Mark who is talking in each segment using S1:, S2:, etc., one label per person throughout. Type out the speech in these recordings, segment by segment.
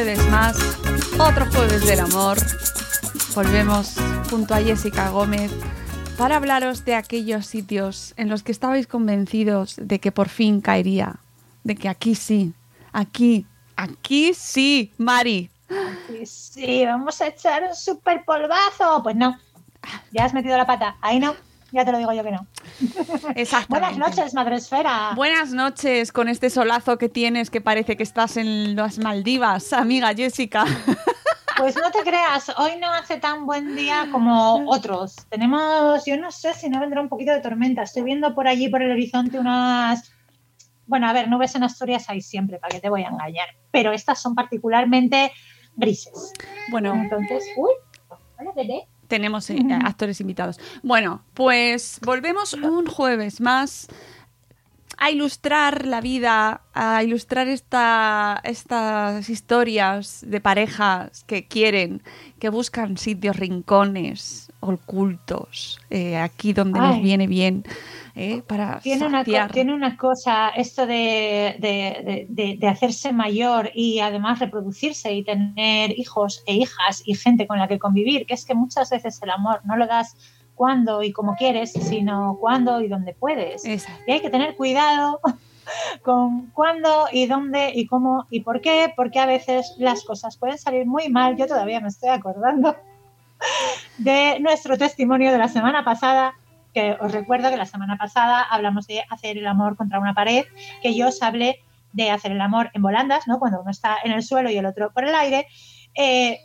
S1: Jueves más, otro jueves del amor. Volvemos junto a Jessica Gómez para hablaros de aquellos sitios en los que estabais convencidos de que por fin caería, de que aquí sí, aquí, aquí sí, Mari.
S2: Aquí sí, vamos a echar un super polvazo. Pues no, ya has metido la pata, ahí no. Ya te lo digo yo que no. Buenas noches, Madresfera.
S1: Buenas noches con este solazo que tienes que parece que estás en las Maldivas, amiga Jessica.
S2: Pues no te creas, hoy no hace tan buen día como otros. Tenemos, yo no sé si no vendrá un poquito de tormenta. Estoy viendo por allí, por el horizonte, unas... Bueno, a ver, nubes en Asturias hay siempre, para que te voy a engañar. Pero estas son particularmente grises.
S1: Bueno,
S2: Entonces, uy, hola, bebé.
S1: Tenemos eh, actores invitados. Bueno, pues volvemos un jueves más a ilustrar la vida, a ilustrar esta, estas historias de parejas que quieren, que buscan sitios, rincones ocultos, eh, aquí donde nos viene bien, eh, para
S2: Tiene una, tiene una cosa, esto de, de- de- de- de hacerse mayor y además reproducirse y tener hijos e hijas y gente con la que convivir, que es que muchas veces el amor no lo das cuando y como quieres, sino cuando y donde puedes.
S1: Exacto.
S2: Y hay que tener cuidado con cuándo y dónde y cómo y por qué, porque a veces las cosas pueden salir muy mal. Yo todavía me estoy acordando de nuestro testimonio de la semana pasada, que os recuerdo que la semana pasada hablamos de hacer el amor contra una pared, que yo os hablé de hacer el amor en volandas, ¿no? Cuando uno está en el suelo y el otro por el aire, eh,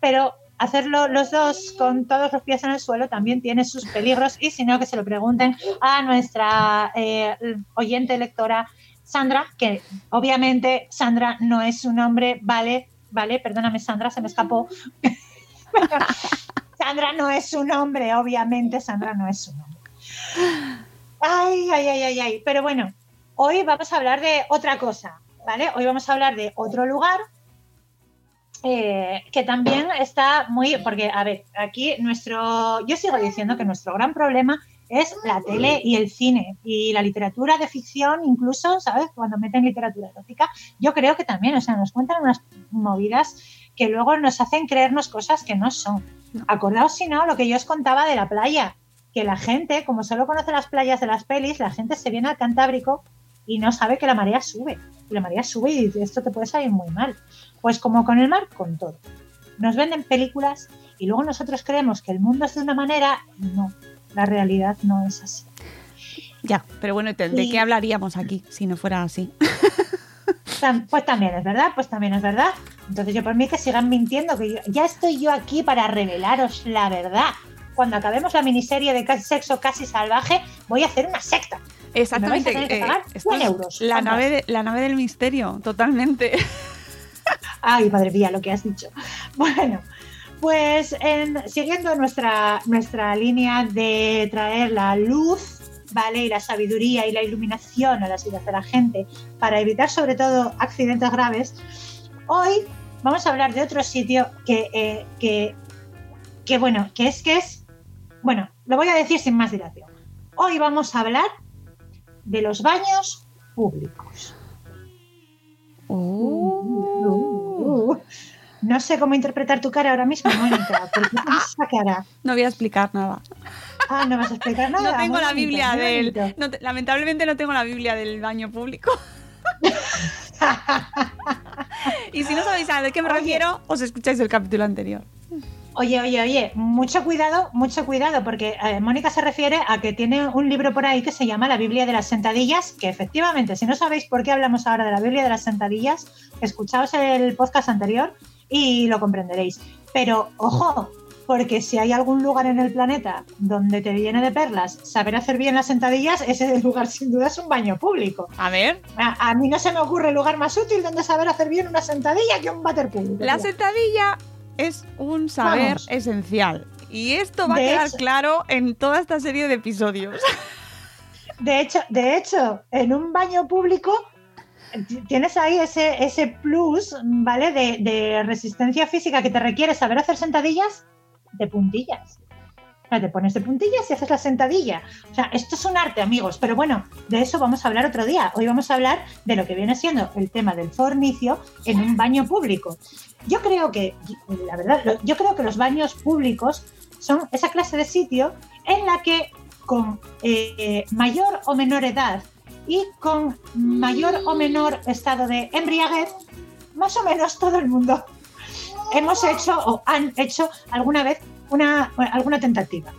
S2: pero hacerlo los dos con todos los pies en el suelo también tiene sus peligros y si no que se lo pregunten a nuestra eh, oyente lectora Sandra, que obviamente Sandra no es su nombre, vale, vale, perdóname Sandra, se me escapó. Sandra no es su nombre, obviamente Sandra no es su nombre. Ay, ay, ay, ay, ay. Pero bueno, hoy vamos a hablar de otra cosa, ¿vale? Hoy vamos a hablar de otro lugar eh, que también está muy, porque, a ver, aquí nuestro, yo sigo diciendo que nuestro gran problema es la tele y el cine y la literatura de ficción, incluso, ¿sabes? Cuando meten literatura erótica, yo creo que también, o sea, nos cuentan unas movidas que luego nos hacen creernos cosas que no son. Acordaos, si no, lo que yo os contaba de la playa, que la gente, como solo conoce las playas de las pelis, la gente se viene al Cantábrico y no sabe que la marea sube. Y la marea sube y dice, esto te puede salir muy mal. Pues como con el mar, con todo. Nos venden películas y luego nosotros creemos que el mundo es de una manera y no, la realidad no es así.
S1: Ya, pero bueno, ¿de
S2: Y-
S1: qué hablaríamos aquí si no fuera así?
S2: Pues también es verdad, pues también es verdad. Entonces yo por mí que sigan mintiendo, que yo- ya estoy yo aquí para revelaros la verdad. Cuando acabemos la miniserie de casi sexo casi salvaje, voy a hacer una secta.
S1: Exactamente.
S2: Me vais a tener que
S1: eh,
S2: pagar
S1: esto
S2: 100
S1: es
S2: euros.
S1: La nave, de- la nave del misterio, totalmente.
S2: Ay, madre mía, lo que has dicho. Bueno, pues en- siguiendo nuestra, nuestra línea de traer la luz ¿vale? Y la sabiduría y la iluminación a las vidas de la gente para evitar sobre todo accidentes graves, hoy vamos a hablar de otro sitio que, eh, que, que, bueno, que es que es, bueno, lo voy a decir sin más dilación. Hoy vamos a hablar de los baños públicos. Uh, no sé cómo interpretar tu cara ahora mismo, Mónica. ¿Por qué tienes esa cara?
S1: No voy a explicar nada.
S2: Ah, no vas a explicar nada.
S1: No tengo la Biblia del. no lamentablemente no tengo la Biblia del baño público. y si no sabéis a qué me
S2: Oye.
S1: refiero, os escucháis el capítulo anterior.
S2: Oye, oye, oye, mucho cuidado, mucho cuidado, porque eh, Mónica se refiere a que tiene un libro por ahí que se llama La Biblia de las Sentadillas, que efectivamente, si no sabéis por qué hablamos ahora de la Biblia de las Sentadillas, escuchaos el podcast anterior y lo comprenderéis. Pero ojo, porque si hay algún lugar en el planeta donde te viene de perlas saber hacer bien las sentadillas, ese lugar sin duda es un baño público.
S1: A ver,
S2: A, a mí no se me ocurre lugar más útil donde saber hacer bien una sentadilla que un váter público.
S1: la sentadilla es un saber
S2: Vamos.
S1: esencial. Y esto va a quedar
S2: hecho-
S1: claro en toda esta serie de episodios.
S2: De hecho, de hecho, en un baño público tienes ahí ese, ese plus, ¿vale? De, de resistencia física que te requiere saber hacer sentadillas de puntillas. Te pones de puntillas y haces la sentadilla. O sea, esto es un arte, amigos. Pero bueno, de eso vamos a hablar otro día. Hoy vamos a hablar de lo que viene siendo el tema del fornicio en un baño público. Yo creo que, la verdad, yo creo que los baños públicos son esa clase de sitio en la que con eh, mayor o menor edad y con mayor o menor estado de embriaguez, más o menos todo el mundo hemos hecho o han hecho alguna vez una, alguna tentativa.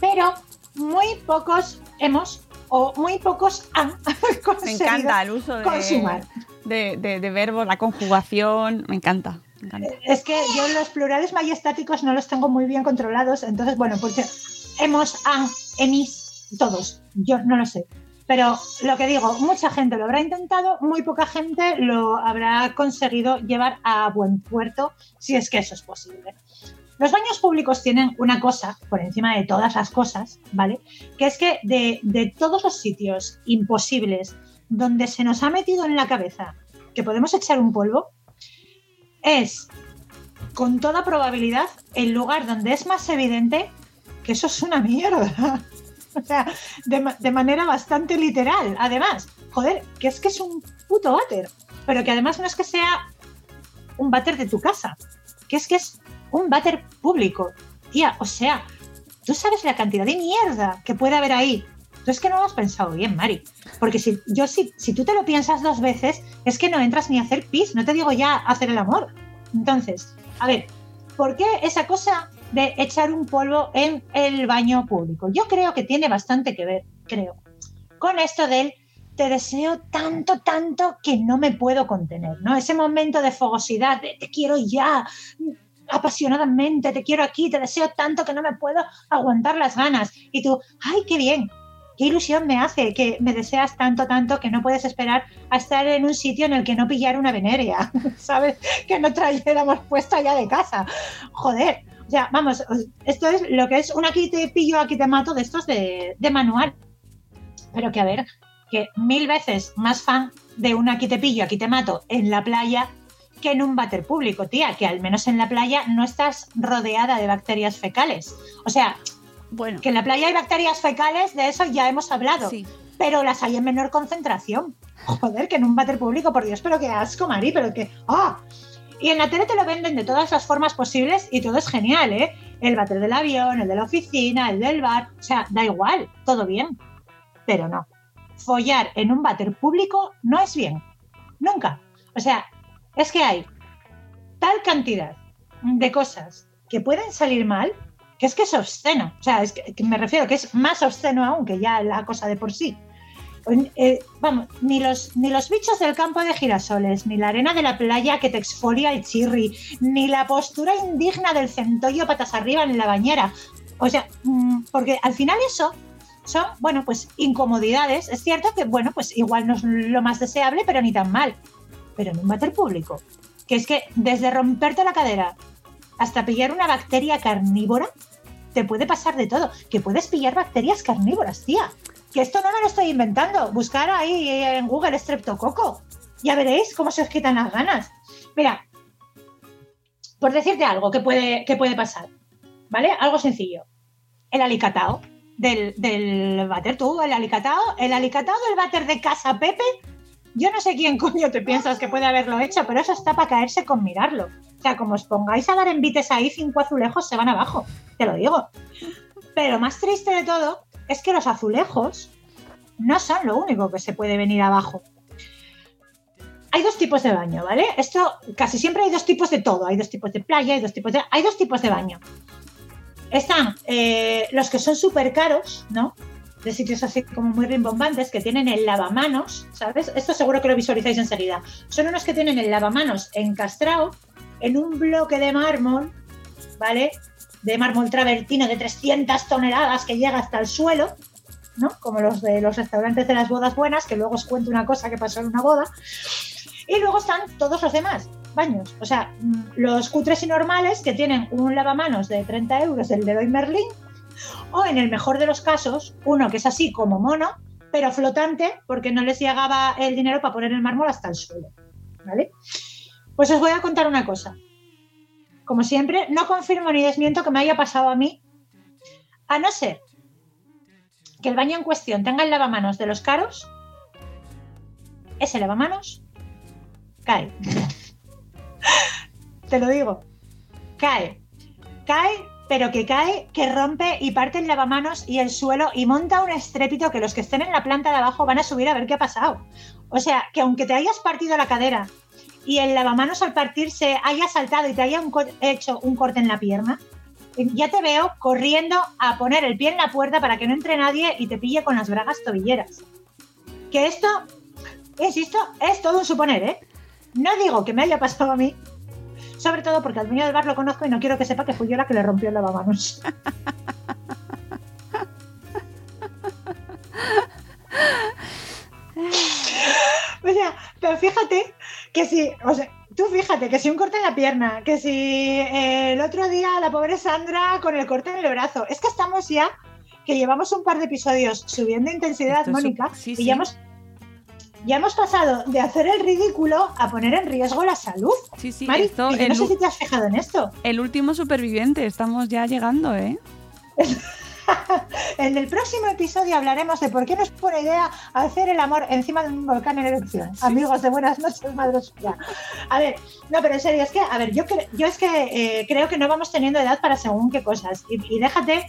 S2: Pero muy pocos hemos o muy pocos han
S1: Me
S2: conseguido
S1: encanta el uso de,
S2: consumar.
S1: de, de- de verbos, la conjugación. Me encanta. me encanta.
S2: Es que yo los plurales majestáticos no los tengo muy bien controlados, entonces, bueno, pues hemos, han, emis, todos. Yo no lo sé. Pero lo que digo, mucha gente lo habrá intentado, muy poca gente lo habrá conseguido llevar a buen puerto, si es que eso es posible. Los baños públicos tienen una cosa, por encima de todas las cosas, ¿vale? Que es que de, de todos los sitios imposibles donde se nos ha metido en la cabeza que podemos echar un polvo, es con toda probabilidad el lugar donde es más evidente que eso es una mierda. O sea, de, de manera bastante literal. Además, joder, que es que es un puto váter. Pero que además no es que sea un váter de tu casa, que es que es un váter público. Tía, o sea, tú sabes la cantidad de mierda que puede haber ahí. Tú es que no lo has pensado bien, Mari. Porque si, yo, si, si tú te lo piensas dos veces, es que no entras ni a hacer pis, no te digo ya hacer el amor. Entonces, a ver, ¿por qué esa cosa de echar un polvo en el baño público? Yo creo que tiene bastante que ver, creo, con esto del te deseo tanto, tanto que no me puedo contener, ¿no? Ese momento de fogosidad, de te quiero ya, apasionadamente, te quiero aquí, te deseo tanto que no me puedo aguantar las ganas. Y tú, ay, qué bien, qué ilusión me hace que me deseas tanto, tanto que no puedes esperar a estar en un sitio en el que no pillara una veneria, ¿sabes? Que no trayéramos puesta ya de casa. Joder, o sea, vamos, os- esto es lo que es un aquí te pillo, aquí te mato de estos de, de manual. Pero que a ver, que mil veces más fan de un aquí te pillo, aquí te mato en la playa que en un váter público, tía, que al menos en la playa no estás rodeada de bacterias fecales. O sea,
S1: Bueno,
S2: que en la playa hay bacterias fecales, de eso ya hemos hablado,
S1: sí.
S2: pero las hay en menor concentración. Joder, que en un váter público, por Dios, pero qué asco, Mari, pero que... ¡Ah! Y en la tele te lo venden de todas las formas posibles y todo es genial, ¿eh? El váter del avión, el de la oficina, el del bar, o sea, da igual, todo bien. Pero no. Follar en un váter público no es bien. Nunca. O sea, es que hay tal cantidad de cosas que pueden salir mal que es que es obsceno. O sea, es que, me refiero que es más obsceno aún que ya la cosa de por sí. Eh, vamos, ni los, ni los bichos del campo de girasoles, ni la arena de la playa que te exfolia el chirri, ni la postura indigna del centollo patas arriba en la bañera. O sea, mm, porque al final eso son, bueno, pues incomodidades. Es cierto que, bueno, pues igual no es lo más deseable, pero ni tan mal. Pero en un váter público, que es que desde romperte la cadera hasta pillar una bacteria carnívora, te puede pasar de todo. Que puedes pillar bacterias carnívoras, tía. que esto no me lo estoy inventando. Buscar ahí en Google Streptococo. Ya veréis cómo se os quitan las ganas. Mira, por decirte algo que puede, que puede pasar, ¿vale? Algo sencillo. El alicatao del, del váter. Tú, el alicatao, el alicatao del váter de casa Pepe, yo no sé quién coño te piensas que puede haberlo hecho, pero eso está para caerse con mirarlo. O sea, como os pongáis a dar envites ahí, cinco azulejos se van abajo, te lo digo. Pero lo más triste de todo es que los azulejos no son lo único que se puede venir abajo. Hay dos tipos de baño, ¿vale? Esto casi siempre hay dos tipos de todo. Hay dos tipos de playa, hay dos tipos de, hay dos tipos de baño. Están eh, los que son súper caros, ¿no? De sitios así como muy rimbombantes, que tienen el lavamanos, ¿sabes? Esto seguro que lo visualizáis enseguida. Son unos que tienen el lavamanos encastrado en un bloque de mármol, ¿vale? De mármol travertino de 300 toneladas que llega hasta el suelo, ¿no? Como los de los restaurantes de las bodas buenas, que luego os cuento una cosa que pasó en una boda. Y luego están todos los demás baños. O sea, mm, los cutres y normales que tienen un lavamanos de 30 euros del Leroy Merlin, o en el mejor de los casos, uno que es así como mono, pero flotante, porque no les llegaba el dinero para poner el mármol hasta el suelo. ¿Vale? Pues os voy a contar una cosa. Como siempre, no confirmo ni desmiento que me haya pasado a mí, a no ser que el baño en cuestión tenga el lavamanos de los caros, ese lavamanos cae. Te lo digo. Cae. Cae, pero que cae, que rompe y parte el lavamanos y el suelo y monta un estrépito que los que estén en la planta de abajo van a subir a ver qué ha pasado. O sea, que aunque te hayas partido la cadera y el lavamanos al partirse haya saltado y te haya hecho un corte en la pierna, ya te veo corriendo a poner el pie en la puerta para que no entre nadie y te pille con las bragas tobilleras. Que esto, insisto, es todo un suponer, ¿eh? No digo que me haya pasado a mí, sobre todo porque al dueño del bar lo conozco y no quiero que sepa que fui yo la que le rompió el lavamanos. o sea, pero fíjate que si, o sea, tú fíjate que si un corte en la pierna, que si eh, el otro día la pobre Sandra con el corte en el brazo, es que estamos ya, que llevamos un par de episodios subiendo intensidad,
S1: Esto
S2: Mónica,
S1: sí,
S2: y
S1: sí.
S2: ya hemos ya hemos pasado de hacer el ridículo a poner en riesgo la salud.
S1: Sí, sí,
S2: Mari,
S1: esto, el,
S2: no sé si te has fijado en esto.
S1: el último superviviente, estamos ya llegando, ¿eh?
S2: En el próximo episodio hablaremos de por qué nos pone idea hacer el amor encima de un volcán en erupción. Amigos de buenas noches, madre suya. A ver, no, pero en serio, es que, a ver, yo, yo es que eh, creo que no vamos teniendo edad para según qué cosas. Y, y déjate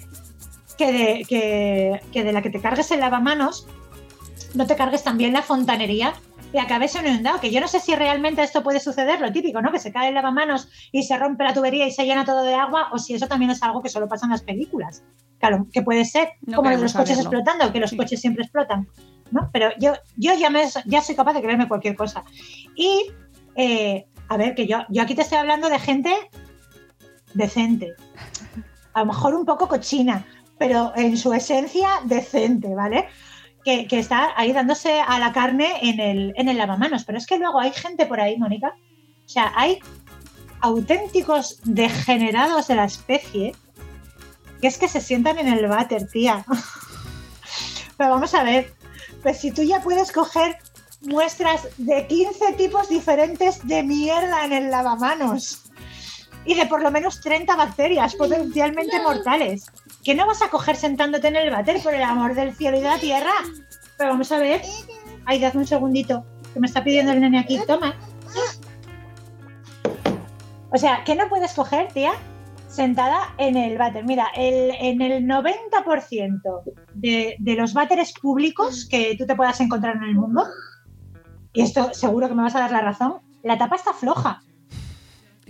S2: que de, que, que de la que te cargues el lavamanos, no te cargues también la fontanería y acabes inundado. Que yo no sé si realmente esto puede suceder, lo típico, ¿no? Que se cae el lavamanos y se rompe la tubería y se llena todo de agua, o si eso también es algo que solo pasa en las películas. Claro, que puede ser,
S1: No
S2: como lo de
S1: queremos
S2: los coches
S1: saberlo.
S2: explotando, que los
S1: Sí.
S2: coches siempre explotan, ¿no? Pero yo, yo ya, me, ya soy capaz de creerme cualquier cosa. Y, eh, a ver, que yo, yo aquí te estoy hablando de gente decente. A lo mejor un poco cochina, pero en su esencia decente, ¿vale? Que, que está ahí dándose a la carne en el, en el lavamanos. Pero es que luego hay gente por ahí, Mónica. O sea, hay auténticos degenerados de la especie que es que se sientan en el váter, tía. Pero vamos a ver, pues si tú ya puedes coger muestras de 15 tipos diferentes de mierda en el lavamanos y de por lo menos 30 bacterias potencialmente mortales, que no vas a coger sentándote en el váter por el amor del cielo y de la tierra. Pero vamos a ver. Ay, dadme un segundito, que me está pidiendo el nene aquí. Toma. O sea, que no puedes coger, tía, sentada en el váter. Mira, el, en el 90% de, de los váteres públicos que tú te puedas encontrar en el mundo, y esto seguro que me vas a dar la razón, la tapa está floja.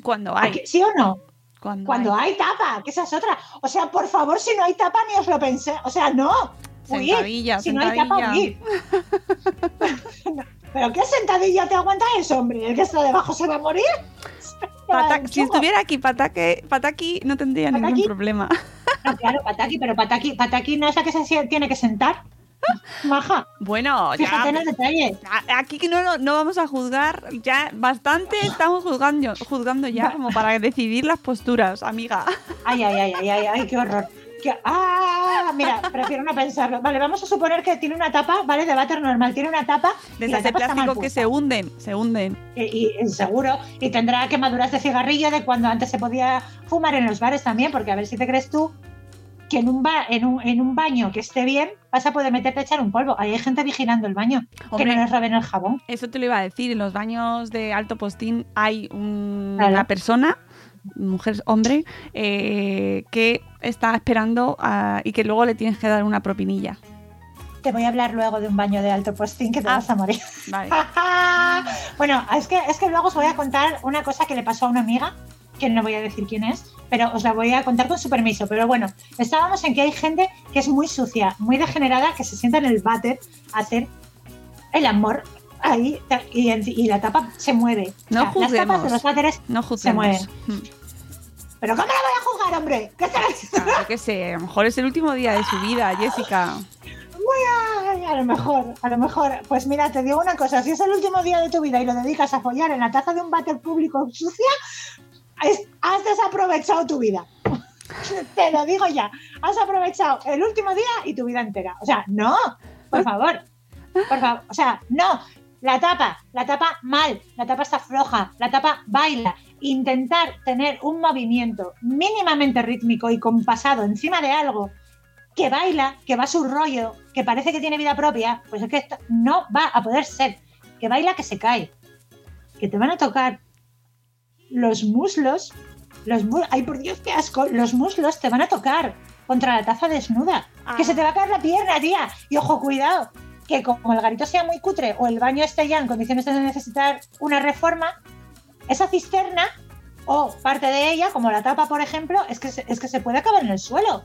S1: Cuando
S2: ¿A
S1: hay.
S2: ¿Sí o no?
S1: Cuando,
S2: Cuando
S1: hay.
S2: hay tapa, que esa es otra. O sea, por favor, si no hay tapa, ni os lo pensé. O sea, no.
S1: Sentadilla,
S2: si no hay tapa. No, ¿Pero qué sentadilla te aguanta eso, hombre? ¿El que está debajo se va a morir?
S1: Pata- si estuviera aquí Pataki, Pataki no tendría ningún problema.
S2: No, claro, Pataki, pero Pataki, Pataki no es la que se tiene que sentar. Maja,
S1: Bueno,
S2: fíjate en
S1: ya.
S2: el detalle.
S1: a- Aquí que no, no vamos a juzgar, ya bastante estamos juzgando, juzgando ya como para decidir las posturas, amiga.
S2: Ay, ay, ay, ay, ay, ay, qué horror. Ah, mira, prefiero no pensarlo. Vale, vamos a suponer que tiene una tapa, ¿vale? De váter normal, tiene una tapa.
S1: De esas de plástico que se hunden, se hunden.
S2: Y, y seguro, y tendrá quemaduras de cigarrillo de cuando antes se podía fumar en los bares también, porque a ver si te crees tú que en un, ba- en un, en un baño que esté bien vas a poder meterte a echar un polvo. Ahí hay gente vigilando el baño,
S1: Hombre.
S2: que no les roben el jabón.
S1: Eso te lo iba a decir. En los baños de alto postín hay un-
S2: Claro.
S1: una persona, mujer, hombre, eh, que está esperando a- y que luego le tienes que dar una propinilla.
S2: Te voy a hablar luego de un baño de alto postín que te
S1: Ah.
S2: vas a morir.
S1: Vale.
S2: bueno, es que, es que luego os voy a contar una cosa que le pasó a una amiga, que no voy a decir quién es, pero os la voy a contar con su permiso. Pero bueno, estábamos en que hay gente que es muy sucia, muy degenerada, que se sienta en el váter a hacer el amor ahí y, y la tapa se mueve.
S1: No
S2: O sea, las tapas de los váteres
S1: No
S2: se mueven.
S1: Mm.
S2: ¿Pero cómo la voy a juzgar, hombre? ¿Qué tal?
S1: Ah, yo qué sé, a lo mejor es el último día de su vida, Jessica.
S2: A lo mejor, a lo mejor. Pues mira, te digo una cosa, si es el último día de tu vida y lo dedicas a follar en la taza de un váter público sucia, has desaprovechado tu vida. te lo digo ya, has aprovechado el último día y tu vida entera. O sea, no, por favor, por favor, o sea, no. La tapa, la tapa mal, la tapa está floja, la tapa baila. Intentar tener un movimiento mínimamente rítmico y compasado encima de algo que baila, que va a su rollo, que parece que tiene vida propia, pues es que esto no va a poder ser. Que baila, que se cae. Que te van a tocar los muslos, los mu- ay por Dios, qué asco, los muslos te van a tocar contra la taza desnuda. Que se te va a caer la pierna, tía. Y ojo, cuidado, que como el garito sea muy cutre o el baño esté ya en condiciones de necesitar una reforma, esa cisterna o parte de ella, como la tapa, por ejemplo, es que se, es que se puede acabar en el suelo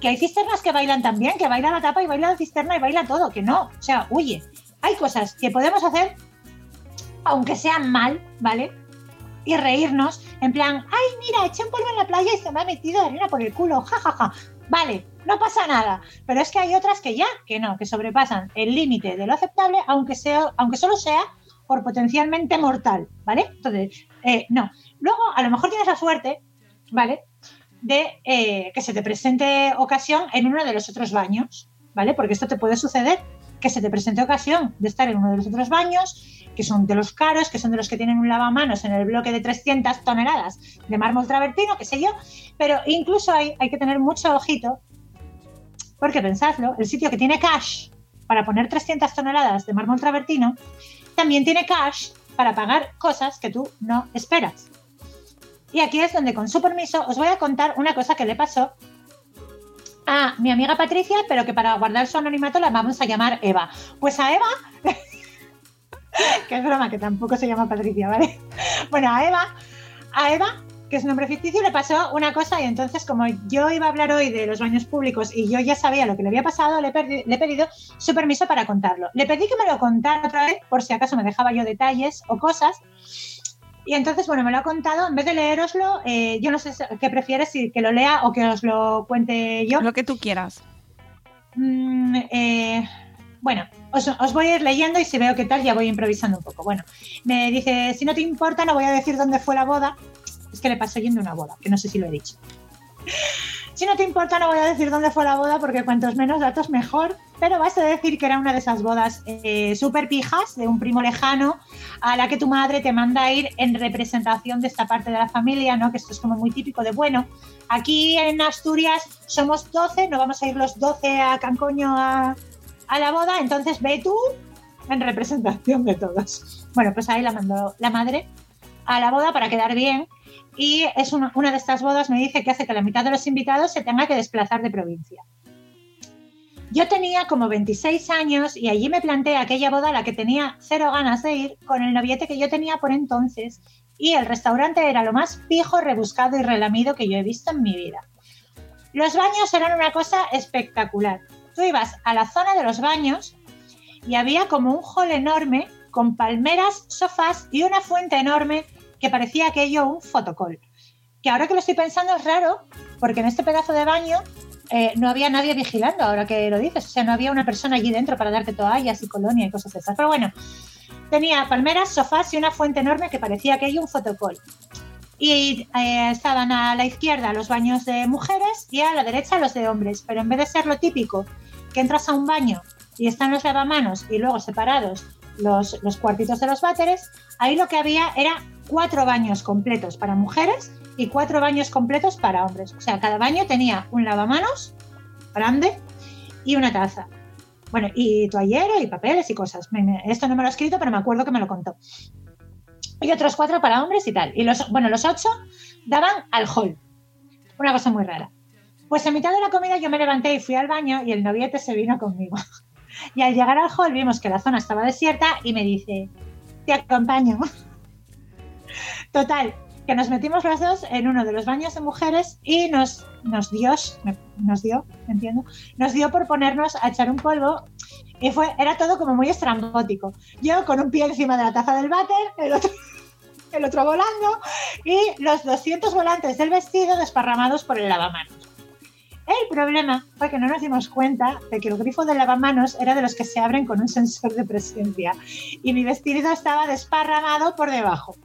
S2: que hay cisternas que bailan también, que baila la tapa y baila la cisterna y baila todo, que no, o sea, huye. Hay cosas que podemos hacer, aunque sean mal, ¿vale? Y reírnos, en plan, ay, mira, eché un polvo en la playa y se me ha metido arena por el culo, jajaja. Vale, no pasa nada. Pero es que hay otras que ya, que no, que sobrepasan el límite de lo aceptable, aunque, sea, aunque solo sea por potencialmente mortal, ¿vale? Entonces, eh, no. Luego, a lo mejor tienes la suerte, ¿vale? de eh, que se te presente ocasión en uno de los otros baños, ¿vale? Porque esto te puede suceder, que se te presente ocasión de estar en uno de los otros baños, que son de los caros, que son de los que tienen un lavamanos en el bloque de 300 toneladas de mármol travertino, qué sé yo, pero incluso hay, hay que tener mucho ojito, porque pensadlo, el sitio que tiene cash para poner 300 toneladas de mármol travertino, también tiene cash para pagar cosas que tú no esperas. Y aquí es donde, con su permiso, os voy a contar una cosa que le pasó a mi amiga Patricia, pero que para guardar su anonimato la vamos a llamar Eva. Pues a Eva, que es broma, que tampoco se llama Patricia, ¿vale? Bueno, a Eva, a Eva, que es nombre ficticio, le pasó una cosa y entonces como yo iba a hablar hoy de los baños públicos y yo ya sabía lo que le había pasado, le, he le he pedido su permiso para contarlo. Le pedí que me lo contara otra vez por si acaso me dejaba yo detalles o cosas. Y entonces, bueno, me lo ha contado. En vez de leeroslo, eh, yo no sé qué prefieres, si que lo lea o que os lo cuente yo.
S1: Lo que tú quieras.
S2: Mm, eh, bueno, os, os voy a ir leyendo y si veo qué tal ya voy improvisando un poco. Bueno, me dice, si no te importa, no voy a decir dónde fue la boda. Es que le pasó yendo a una boda, que no sé si lo he dicho. Si no te importa, no voy a decir dónde fue la boda porque cuantos menos datos mejor. Pero vas a decir que era una de esas bodas eh, súper pijas de un primo lejano a la que tu madre te manda a ir en representación de esta parte de la familia, ¿no? Que esto es como muy típico de, bueno, aquí en Asturias somos 12, no vamos a ir los 12 a Cancoño a, a la boda, entonces ve tú en representación de todos. Bueno, pues ahí la mandó la madre a la boda para quedar bien y es una, de estas bodas me dice que hace que la mitad de los invitados se tenga que desplazar de provincia. Yo tenía como 26 años y allí me planteé aquella boda a la que tenía cero ganas de ir con el noviete que yo tenía por entonces y el restaurante era lo más pijo, rebuscado y relamido que yo he visto en mi vida. Los baños eran una cosa espectacular. Tú ibas a la zona de los baños y había como un hall enorme con palmeras, sofás y una fuente enorme que parecía aquello un fotocall. Que ahora que lo estoy pensando es raro porque en este pedazo de baño eh, no había nadie vigilando, ahora que lo dices. O sea, no había una persona allí dentro para darte toallas y colonia y cosas esas. Pero bueno, tenía palmeras, sofás y una fuente enorme que parecía aquello un fotocall. y eh, estaban a la izquierda los baños de mujeres y a la derecha los de hombres. Pero en vez de ser lo típico, que entras a un baño y están los lavamanos y luego separados los, los cuartitos de los váteres, ahí lo que había era cuatro baños completos para mujeres y cuatro baños completos para hombres. O sea, cada baño tenía un lavamanos grande y una taza. Bueno, y toallero y papeles y cosas. Esto no me lo he escrito, pero me acuerdo que me lo contó. Y otros cuatro para hombres y tal. Y los, bueno, los ocho daban al hall. Una cosa muy rara. Pues en mitad de la comida yo me levanté y fui al baño y el noviete se vino conmigo. Y al llegar al hall vimos que la zona estaba desierta y me dice, te acompaño. Total, que nos metimos las dos en uno de los baños de mujeres y nos, nos dio, nos dio, entiendo, nos dio por ponernos a echar un polvo y fue, era todo como muy estrambótico. Yo con un pie encima de la taza del váter, el otro, el otro volando y los 200 volantes del vestido desparramados por el lavamanos. El problema fue que no nos dimos cuenta de que el grifo del lavamanos era de los que se abren con un sensor de presencia y mi vestido estaba desparramado por debajo.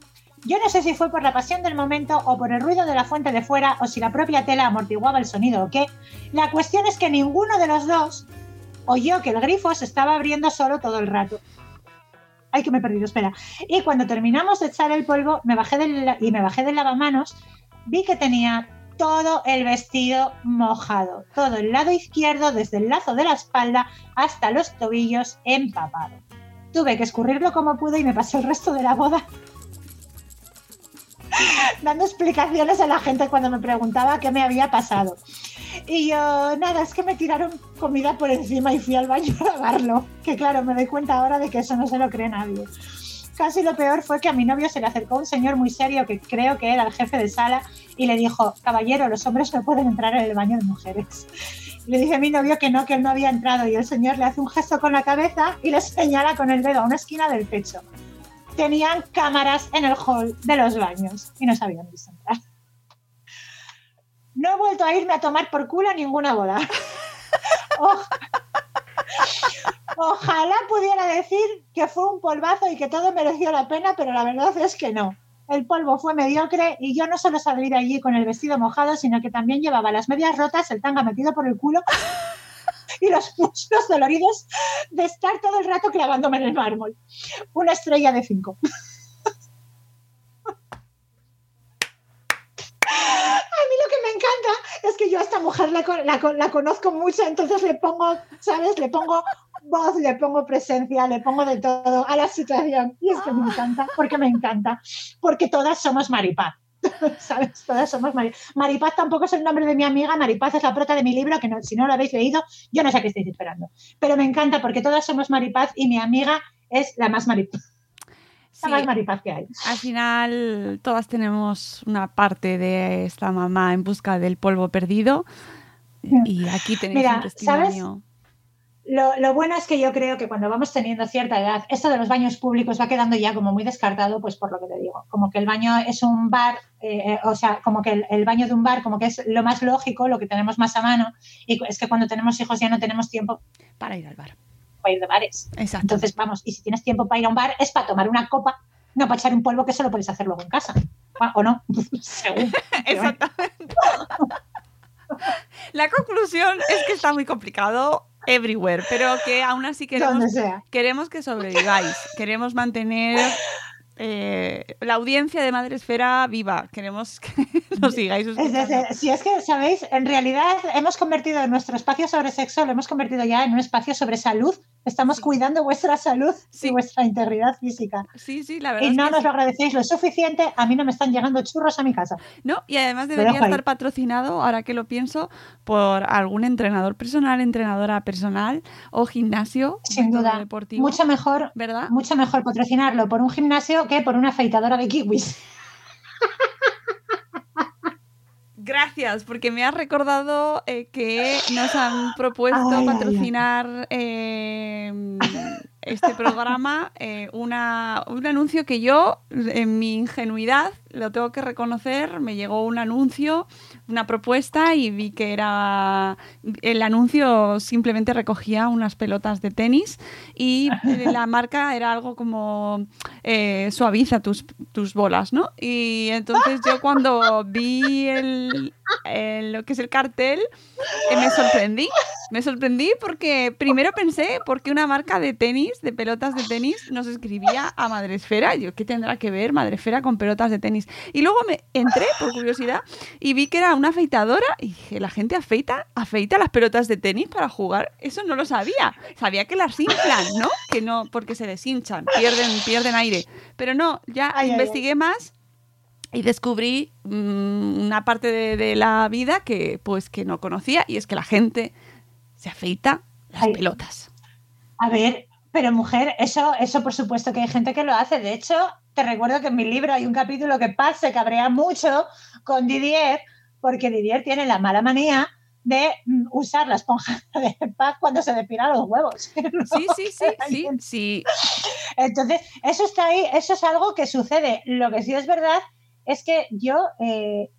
S2: Yo no sé si fue por la pasión del momento o por el ruido de la fuente de fuera o si la propia tela amortiguaba el sonido o qué. La cuestión es que ninguno de los dos oyó que el grifo se estaba abriendo solo todo el rato. Ay, que me he perdido, espera. Y cuando terminamos de echar el polvo me bajé del, y me bajé del lavamanos, vi que tenía todo el vestido mojado, todo el lado izquierdo, desde el lazo de la espalda hasta los tobillos empapado. Tuve que escurrirlo como pude y me pasé el resto de la boda dando explicaciones a la gente cuando me preguntaba qué me había pasado. Y yo, nada, es que me tiraron comida por encima y fui al baño a lavarlo. Que claro, me doy cuenta ahora de que eso no se lo cree nadie. Casi lo peor fue que a mi novio se le acercó un señor muy serio que creo que era el jefe de sala y le dijo, caballero, los hombres no pueden entrar en el baño de mujeres. Le dice a mi novio que no, que él no había entrado y el señor le hace un gesto con la cabeza y le señala con el dedo a una esquina del pecho. Tenían cámaras en el hall de los baños y no sabían visto entrar. No he vuelto a irme a tomar por culo a ninguna boda. Oja- Ojalá pudiera decir que fue un polvazo y que todo mereció la pena, pero la verdad es que no. El polvo fue mediocre y yo no solo salí de allí con el vestido mojado, sino que también llevaba las medias rotas, el tanga metido por el culo y los muslos doloridos de estar todo el rato clavándome en el mármol. Una estrella de cinco. A mí lo que me encanta es que yo a esta mujer la, la conozco mucho, entonces le pongo, ¿sabes? Le pongo voz, le pongo presencia, le pongo de todo a la situación. Y es que me encanta, porque me encanta, porque todas somos Maripaz. ¿Sabes? Todas somos Maripaz. Maripaz tampoco es el nombre de mi amiga, Maripaz es la prota de mi libro, que no- si no lo habéis leído, yo no sé qué estáis esperando. Pero me encanta porque todas somos Maripaz y mi amiga es la más Maripaz, la más Maripaz que hay.
S1: al final todas tenemos una parte de esta mamá en busca del polvo perdido. Y aquí tenéis
S2: Mira,
S1: un testimonio.
S2: Lo, lo bueno es que yo creo que cuando vamos teniendo cierta edad, esto de los baños públicos va quedando ya como muy descartado, pues por lo que te digo, como que el baño es un bar, eh, eh, o sea, como que el, el baño de un bar, como que es lo más lógico, lo que tenemos más a mano, y es que cuando tenemos hijos ya no tenemos tiempo
S1: Para ir al bar.
S2: para ir de bares.
S1: Exacto.
S2: Entonces, vamos, y si tienes tiempo para ir a un bar, es para tomar una copa, no para echar un polvo que solo puedes hacer luego en casa. ¿O no? Según.
S1: Exactamente. La conclusión es que está muy complicado everywhere, pero que aún así queremos, queremos que sobreviváis. Queremos mantener eh, la audiencia de Madre Esfera viva. Queremos que nos sigáis
S2: Es decir, si es que, ¿sabéis? En realidad hemos convertido nuestro espacio sobre sexo, lo hemos convertido ya en un espacio sobre salud. Estamos cuidando vuestra salud
S1: Sí.
S2: y vuestra integridad física.
S1: Sí, sí, la verdad
S2: Y
S1: es
S2: no
S1: que
S2: nos lo agradecéis lo suficiente. A mí no me están llegando churros a mi casa.
S1: No, y además debería estar patrocinado, ahora que lo pienso, por algún entrenador personal, entrenadora personal o gimnasio
S2: Sin duda.
S1: deportivo.
S2: Mucho mejor,
S1: ¿Verdad?
S2: mucho mejor patrocinarlo por un gimnasio que por una afeitadora de kiwis.
S1: Gracias, porque me has recordado eh, que nos han propuesto
S2: Ay, ay, ay.
S1: patrocinar eh, este programa eh, una, un anuncio que yo, en mi ingenuidad, lo tengo que reconocer, me llegó un anuncio, una propuesta y vi que era... El anuncio simplemente recogía unas pelotas de tenis y la marca era algo como eh, suaviza tus, tus bolas, ¿no? Y entonces yo cuando vi el, el- lo que es el cartel, eh, me sorprendí. Me sorprendí porque primero pensé por qué una marca de tenis, de pelotas de tenis, nos escribía a Madresfera. Yo, ¿qué tendrá que ver Madresfera con pelotas de tenis? Y luego me entré por curiosidad y vi que era una afeitadora y dije, ¿la gente afeita? ¿Afeita las pelotas de tenis para jugar? Eso no lo sabía. Sabía que las inflan, ¿no? Que no, porque se deshinchan, pierden, pierden aire. Pero no, ya
S2: Ay, ay,
S1: investigué más y descubrí mm, una parte de, de la vida que pues que no conocía y es que la gente se afeita las
S2: Ay.
S1: pelotas.
S2: A ver, pero mujer, eso, eso por supuesto que hay gente que lo hace. De hecho, te recuerdo que en mi libro hay un capítulo que Paz se cabrea mucho con Didier, porque Didier tiene la mala manía de mm, usar la esponja de Paz cuando se depila los huevos.
S1: Sí, sí, sí, sí, sí.
S2: Entonces, eso está ahí, eso es algo que sucede. Lo que sí es verdad es que yo, eh,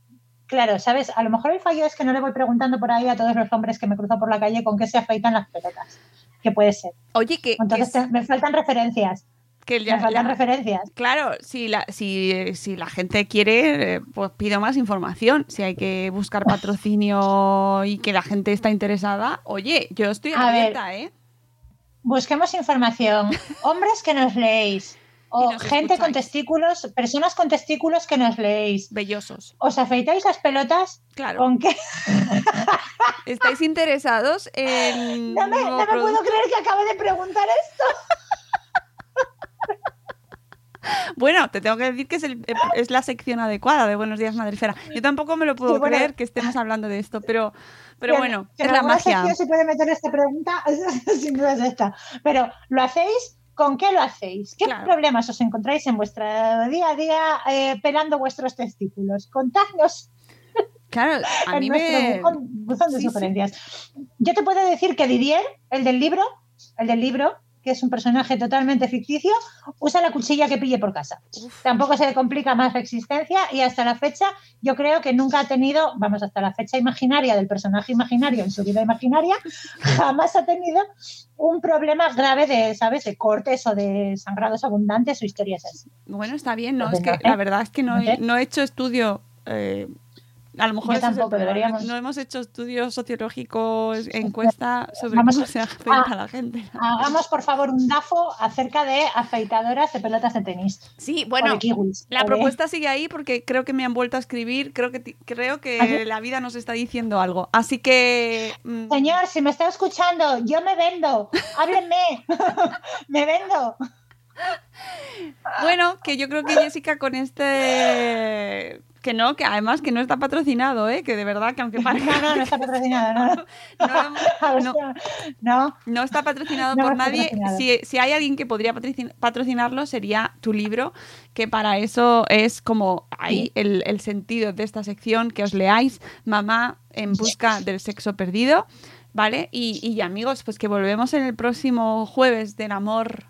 S2: claro, ¿sabes? A lo mejor el fallo es que no le voy preguntando por ahí a todos los hombres que me cruzo por la calle con qué se afeitan las pelotas. Que puede ser.
S1: Oye, que,
S2: Entonces, me faltan referencias.
S1: que ya-
S2: me faltan
S1: la-
S2: referencias.
S1: Claro, si la, si, si la gente quiere, eh, pues pido más información. Si hay que buscar patrocinio y que la gente está interesada, oye, yo estoy
S2: A ver.
S1: ¿eh?
S2: Busquemos información. Hombres que nos leéis. O gente con testículos, personas con testículos que nos leéis.
S1: Bellosos.
S2: ¿Os afeitáis las pelotas?
S1: Claro.
S2: ¿Con qué?
S1: ¿Estáis interesados en
S2: No me, no puedo creer que acabe de preguntar esto.
S1: Bueno, te tengo que decir que es, el- es la sección adecuada de Buenos Días Madrefera. Yo tampoco me lo puedo
S2: Sí, bueno.
S1: creer que estemos hablando de esto, pero, pero bueno, es la magia.
S2: se puede meter esta pregunta, sin duda es esta. Pero, ¿lo hacéis? ¿Con qué lo hacéis? ¿Qué
S1: Claro.
S2: problemas os encontráis en vuestro día a día eh, pelando vuestros testículos? Contadnos
S1: Claro, a mí me...
S2: buzón, buzón de
S1: Sí, sí.
S2: sugerencias. Yo te puedo decir que Didier, el del libro, el del libro, que es un personaje totalmente ficticio, usa la cuchilla que pille por casa. Tampoco se le complica más la existencia y hasta la fecha yo creo que nunca ha tenido, vamos, hasta la fecha imaginaria del personaje imaginario en su vida imaginaria, jamás ha tenido un problema grave de, ¿sabes?, de cortes o de sangrados abundantes o historias así.
S1: Bueno, está bien, ¿no? Es que la verdad es que no he,
S2: sé.
S1: no he hecho estudio... eh, a lo mejor
S2: Yo
S1: es
S2: tampoco, deberíamos.
S1: No hemos hecho estudios sociológicos, encuesta sobre
S2: Vamos
S1: cómo se afeita
S2: Ah.
S1: la gente.
S2: Hagamos, por favor, un DAFO acerca de afeitadoras de pelotas de tenis.
S1: Sí, bueno,
S2: kiwis,
S1: la propuesta sigue ahí porque creo que me han vuelto a escribir, creo que, creo que
S2: ¿Ah,
S1: la vida nos está diciendo algo. Así que... mm,
S2: Señor, si me está escuchando, yo me vendo. Háblenme. me vendo.
S1: Bueno, que yo creo que Jessica con este... Que no, que además que no está patrocinado, ¿eh? Que de verdad que aunque parezca...
S2: No, no, no está patrocinado. No, no.
S1: no, no,
S2: no.
S1: no está patrocinado por nadie.
S2: patrocinado.
S1: Si, si hay alguien que podría patrocin- patrocinarlo, sería tu libro, que para eso es como ahí el, el sentido de esta sección, que os leáis, Mamá en busca del sexo perdido, ¿vale? Y, y amigos, pues que volvemos en el próximo jueves del amor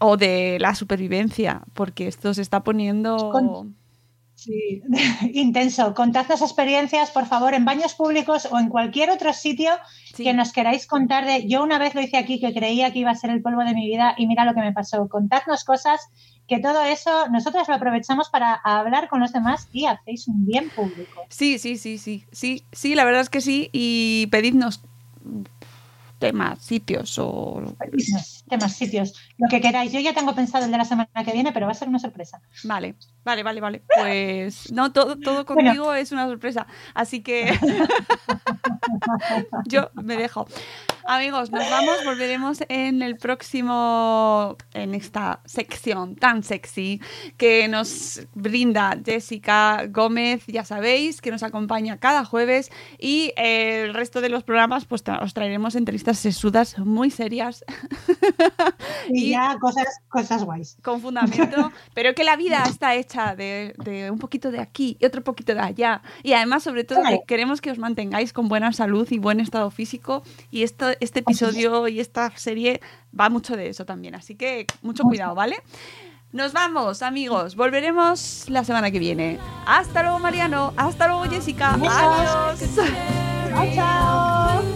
S1: o de la supervivencia, porque esto se está poniendo...
S2: Con- Sí, intenso. Contadnos experiencias, por favor, en baños públicos o en cualquier otro sitio
S1: Sí.
S2: que nos queráis contar de. Yo una vez lo hice aquí que creía que iba a ser el polvo de mi vida y mira lo que me pasó. Contadnos cosas que todo eso nosotros lo aprovechamos para hablar con los demás y hacéis un bien público.
S1: Sí, sí, sí, sí, sí, sí, la verdad es que sí, y pedidnos temas, sitios o...
S2: Temas, sitios, lo que queráis. Yo ya tengo pensado el de la semana que viene, pero va a ser una sorpresa.
S1: Vale, vale, vale, vale. Pues no, todo, todo
S2: Bueno.
S1: contigo es una sorpresa. Así que yo me dejo. Amigos, nos vamos, volveremos en el próximo, en esta sección tan sexy que nos brinda Jessica Gómez, ya sabéis, que nos acompaña cada jueves y el resto de los programas pues os traeremos entrevistas sesudas muy serias
S2: Y,
S1: Y-
S2: ya cosas, cosas guays.
S1: con fundamento, pero que la vida está hecha de, de un poquito de aquí y otro poquito de allá. Y además, sobre todo,
S2: Claro.
S1: que queremos que os mantengáis con buena salud y buen estado físico. Y esto, este episodio y esta serie va mucho de eso también. Así que mucho cuidado, ¿vale? Nos vamos, amigos. Volveremos la semana que viene. Hasta luego, Mariano. Hasta luego, Jessica. Adiós.
S2: ¡Chao, chao!